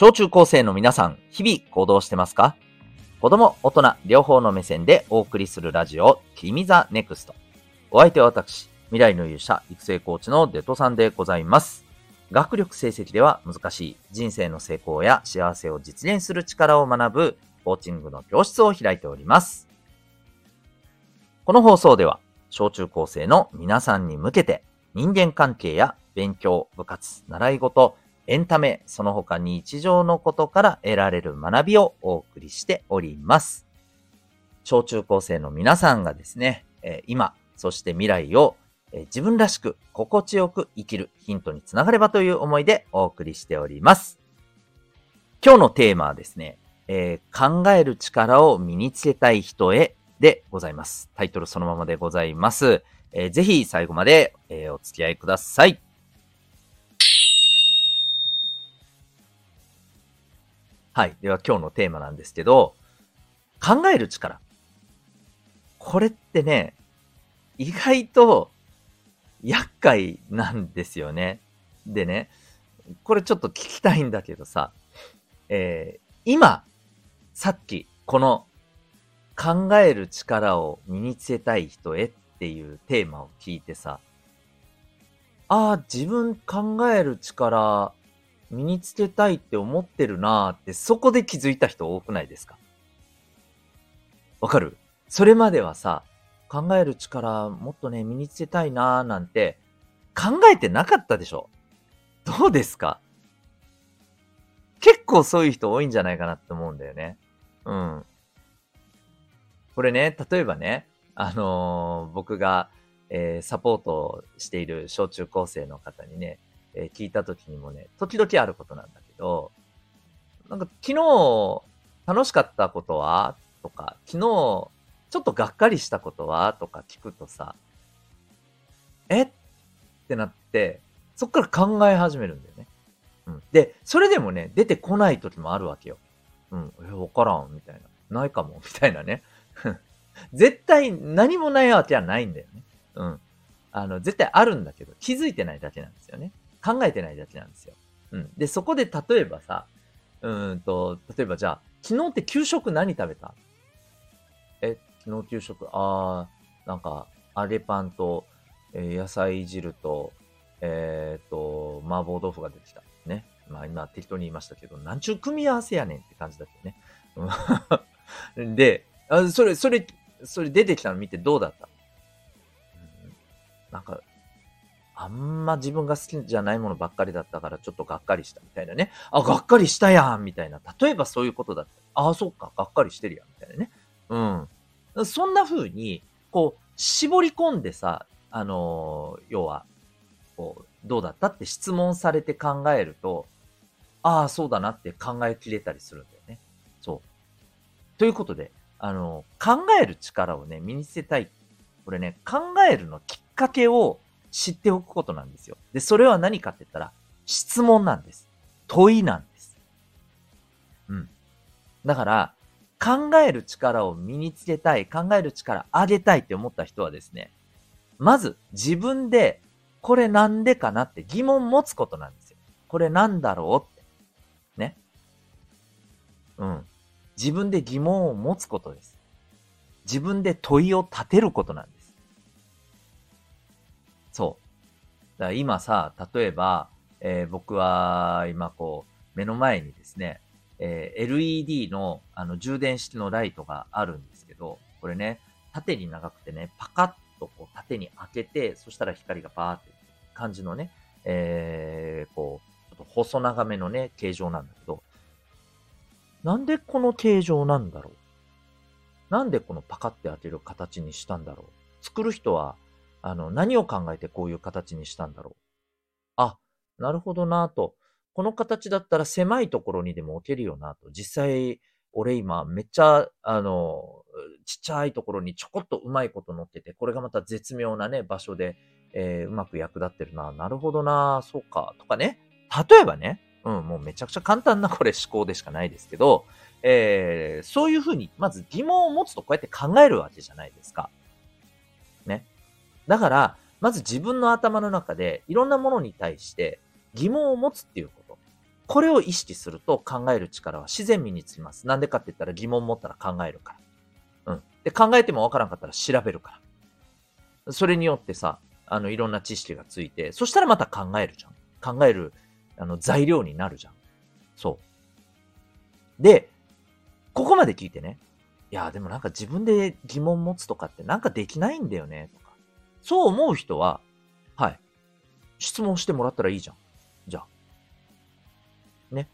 小中高生の皆さん、日々行動してますか？子供、大人、両方の目線でお送りするラジオ、君ザネクスト。お相手は私、未来の勇者、育成コーチのデトさんでございます。学力成績では難しい人生の成功や幸せを実現する力を学ぶコーチングの教室を開いております。この放送では、小中高生の皆さんに向けて人間関係や勉強、部活、習い事、エンタメ、その他日常のことから得られる学びをお送りしております。小中高生の皆さんがですね、今、そして未来を自分らしく心地よく生きるヒントにつながればという思いでお送りしております。今日のテーマはですね、えー、考える力を身につけたい人へでございます。タイトルそのままでございます。えー、ぜひ最後まで、えー、お付き合いください。はい。では今日のテーマなんですけど、考える力。これってね、意外と厄介なんですよね。でね、これちょっと聞きたいんだけどさ、えー、今、さっき、この考える力を身につけたい人へっていうテーマを聞いてさ、ああ、自分考える力身につけたいって思ってるなーって、そこで気づいた人多くないですか？わかる？それまではさ、考える力もっとね、身につけたいなーなんて考えてなかったでしょ？どうですか？結構そういう人多いんじゃないかなって思うんだよね。うん。これね、例えばね、あのー、僕が、えー、サポートしている小中高生の方にね、えー、聞いた時にもね、時々あることなんだけど、なんか昨日楽しかったことはとか、昨日ちょっとがっかりしたことはとか聞くとさ、えっ？てなって、そっから考え始めるんだよね。うん。で、それでもね、出てこない時もあるわけよ。うん。え、わからん、みたいな。ないかも、みたいなね。絶対何もないわけはないんだよね。うん。あの、絶対あるんだけど、気づいてないだけなんですよね。考えてないだけなんですよ。うん。で、そこで例えばさ、うんと、例えばじゃあ、昨日って給食何食べた？え、昨日給食、あー、なんか、揚げパンと、えー、野菜汁と、えー、と、麻婆豆腐が出てきた。ね。まあ今適当に言いましたけど、なんちゅう組み合わせやねんって感じだったね。で、あそれ、それ、それ出てきたの見てどうだった、うん、なんか、あんま自分が好きじゃないものばっかりだったからちょっとがっかりしたみたいなね。あ、がっかりしたやんみたいな。例えばそういうことだった。ああ、そっか、がっかりしてるやんみたいなね。うん。そんな風に、こう、絞り込んでさ、あのー、要は、こう、どうだったって質問されて考えると、ああ、そうだなって考えきれたりするんだよね。そう。ということで、あのー、考える力をね、身につけたい。これね、考えるのきっかけを知っておくことなんですよ。で、それは何かって言ったら、質問なんです。問いなんです。うん。だから、考える力を身につけたい、考える力上げたいって思った人はですね、まず自分で、これなんでかなって疑問持つことなんですよ。これなんだろうって。ね。うん。自分で疑問を持つことです。自分で問いを立てることなんです。そう。だから今さ、例えば、えー、僕は今こう、目の前にですね、えー、LED のあの充電式のライトがあるんですけど、これね、縦に長くてね、パカッとこう縦に開けて、そしたら光がパーって感じのね、えー、こう、ちょっと細長めのね、形状なんだけど、なんでこの形状なんだろう？なんでこのパカって開ける形にしたんだろう？作る人はあの、何を考えてこういう形にしたんだろう。あ、なるほどなと。この形だったら狭いところにでも置けるよなと。実際、俺今めっちゃ、あの、ちっちゃいところにちょこっとうまいこと乗ってて、これがまた絶妙なね、場所で、えー、うまく役立ってるな。なるほどな、そうか。とかね。例えばね、うん、もうめちゃくちゃ簡単なこれ思考でしかないですけど、えー、そういうふうに、まず疑問を持つとこうやって考えるわけじゃないですか。ね。だから、まず自分の頭の中でいろんなものに対して疑問を持つっていうこと。これを意識すると考える力は自然身につきます。なんでかって言ったら疑問持ったら考えるから。うん。で、考えてもわからんかったら調べるから。それによってさ、あの、いろんな知識がついて、そしたらまた考えるじゃん。考える、あの、材料になるじゃん。そう。で、ここまで聞いてね。いや、でもなんか自分で疑問持つとかってなんかできないんだよね、とか。そう思う人は、はい。質問してもらったらいいじゃん。じゃあ。ね。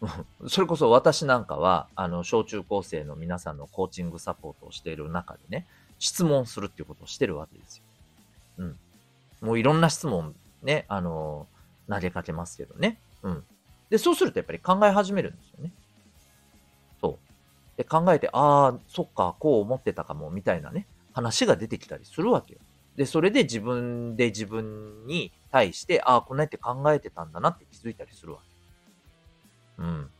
それこそ私なんかは、あの、小中高生の皆さんのコーチングサポートをしている中でね、質問するっていうことをしてるわけですよ。うん。もういろんな質問ね、あの、投げかけますけどね。うん。で、そうするとやっぱり考え始めるんですよね。そう。で、考えて、ああ、そっか、こう思ってたかも、みたいなね、話が出てきたりするわけよ。で、それで自分で自分に対して、ああ、こんなやって考えてたんだなって気づいたりするわけ。うん。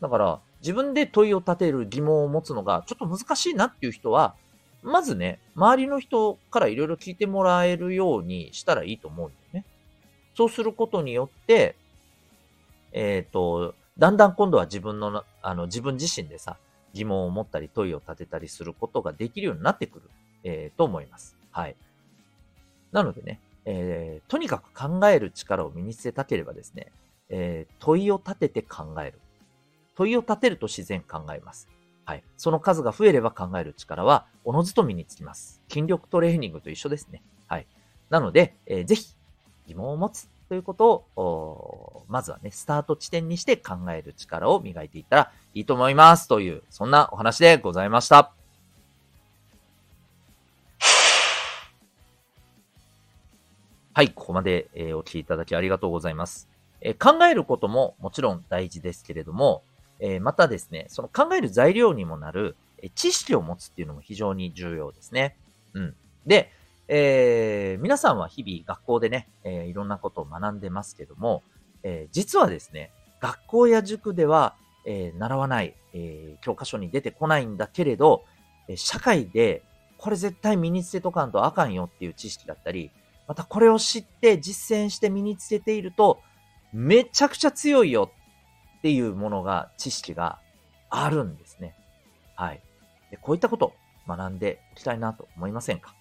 だから、自分で問いを立てる疑問を持つのがちょっと難しいなっていう人は、まずね、周りの人からいろいろ聞いてもらえるようにしたらいいと思うんだよね。そうすることによって、えっ、ー、と、だんだん今度は自分の、あの、自分自身でさ、疑問を持ったり問いを立てたりすることができるようになってくる、えー、と思います。はい。なのでね、えー、とにかく考える力を身につけたければですね、えー、問いを立てて考える。問いを立てると自然考えます。はい。その数が増えれば考える力は、おのずと身につきます。筋力トレーニングと一緒ですね。はい。なので、えー、ぜひ、疑問を持つということを、まずはね、スタート地点にして考える力を磨いていったらいいと思います。という、そんなお話でございました。はい、ここまで、えお聞きいただきありがとうございます。え考えることももちろん大事ですけれども、えまたですね、その考える材料にもなる、え知識を持つっていうのも非常に重要ですね。うん。で、えー、皆さんは日々学校でね、えー、いろんなことを学んでますけども、えー、実はですね、学校や塾では、え習わない、え教科書に出てこないんだけれど、え社会でこれ絶対身につけとかんとあかんよっていう知識だったり、またこれを知って実践して身につけていると、めちゃくちゃ強いよっていうものが、知識があるんですね。はい。でこういったこと学んでいきたいなと思いませんか？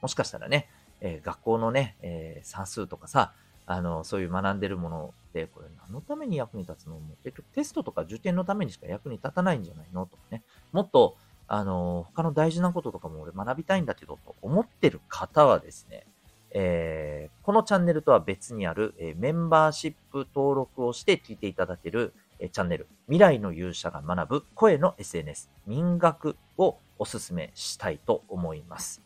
もしかしたらね、えー、学校のね、えー、算数とかさ、あの、そういう学んでるものって、これ何のために役に立つの？も結局テストとか受験のためにしか役に立たないんじゃないの？とかね。もっと、あの、他の大事なこととかも俺学びたいんだけど、と思ってる方はですね、えー、このチャンネルとは別にある、えメンバーシップ登録をして聞いていただける、えチャンネル、未来の勇者が学ぶ声の SNS、民学をお勧めしたいと思います。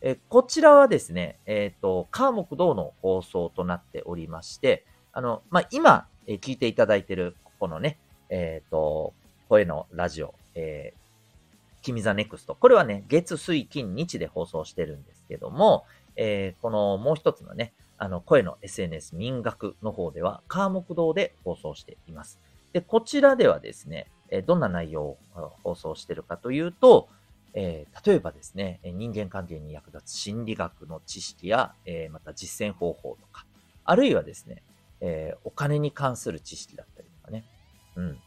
えこちらはですね、えっ、ー、と、火木土の放送となっておりまして、あの、まあ、今、え聞いていただいている、ここのね、えっ、ー、と、声のラジオ、えー、君ザネクスト。これはね、月、水、金、日で放送してるんですけども、えー、このもう一つのね、あの、声の SNS 民学の方では、火木土で放送しています。で、こちらではですね、えどんな内容を放送してるかというと、えー、例えばですね、人間関係に役立つ心理学の知識や、えー、また実践方法とか、あるいはですね、えー、お金に関する知識だったりとかね。うん。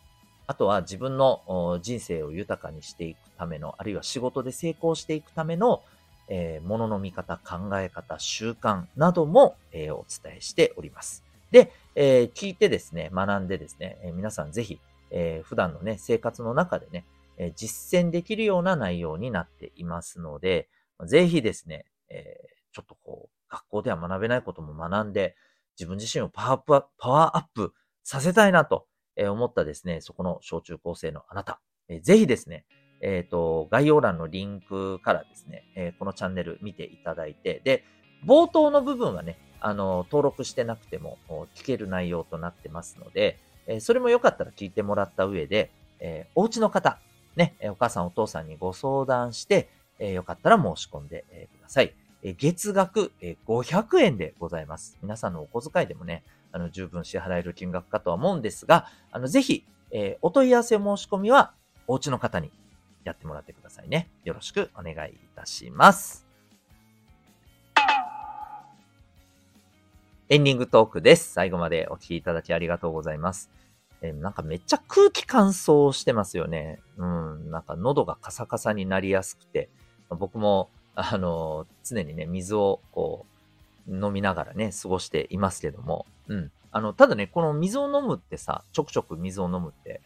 あとは自分の人生を豊かにしていくための、あるいは仕事で成功していくための、えー、物の見方、考え方、習慣なども、えー、お伝えしております。で、えー、聞いてですね、学んでですね、え皆さんぜひ、え普段のね、生活の中でね、え実践できるような内容になっていますので、ぜひですね、えちょっとこう、学校では学べないことも学んで、自分自身をパワーアップパワーアップさせたいなと思ったですね、そこの小中高生のあなた、えぜひですね、えっ、ー、と、概要欄のリンクからですね、えこのチャンネル見ていただいて、で、冒頭の部分はね、あの、登録してなくても聞ける内容となってますので、えそれもよかったら聞いてもらった上で、えお家の方、ね、お母さんお父さんにご相談して、えよかったら申し込んで、えください。え月額、え500円でございます。皆さんのお小遣いでもね、あの、十分支払える金額かとは思うんですが、あの、ぜひ、えお問い合わせ申し込みは、お家の方にやってもらってくださいね。よろしくお願いいたします。エンディングトークです。最後までお聞きいただきありがとうございます。えなんかめっちゃ空気乾燥してますよね。うん、なんか喉がカサカサになりやすくて、僕も、あの、常にね、水をこう、飲みながらね、過ごしていますけども、うん。あの、ただね、この水を飲むってさ、ちょくちょく水を飲むって、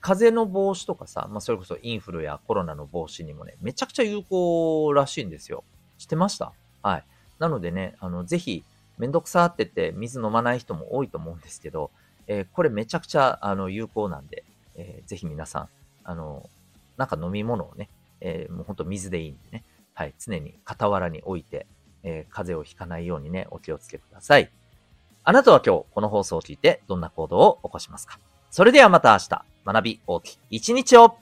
風邪の防止とかさ、まあ、それこそインフルやコロナの防止にもね、めちゃくちゃ有効らしいんですよ。知ってました？はい。なのでね、あの、ぜひ、めんどくさってって水飲まない人も多いと思うんですけど、えこれめちゃくちゃ、あの、有効なんで、えーぜひ皆さん、あの、なんか飲み物をね、えーもうほんと水でいいんでね、はい、常に傍らに置いて、えー風邪をひかないようにね、お気をつけください。あなたは今日この放送を聞いてどんな行動を起こしますか？それではまた明日、学び大きい一日を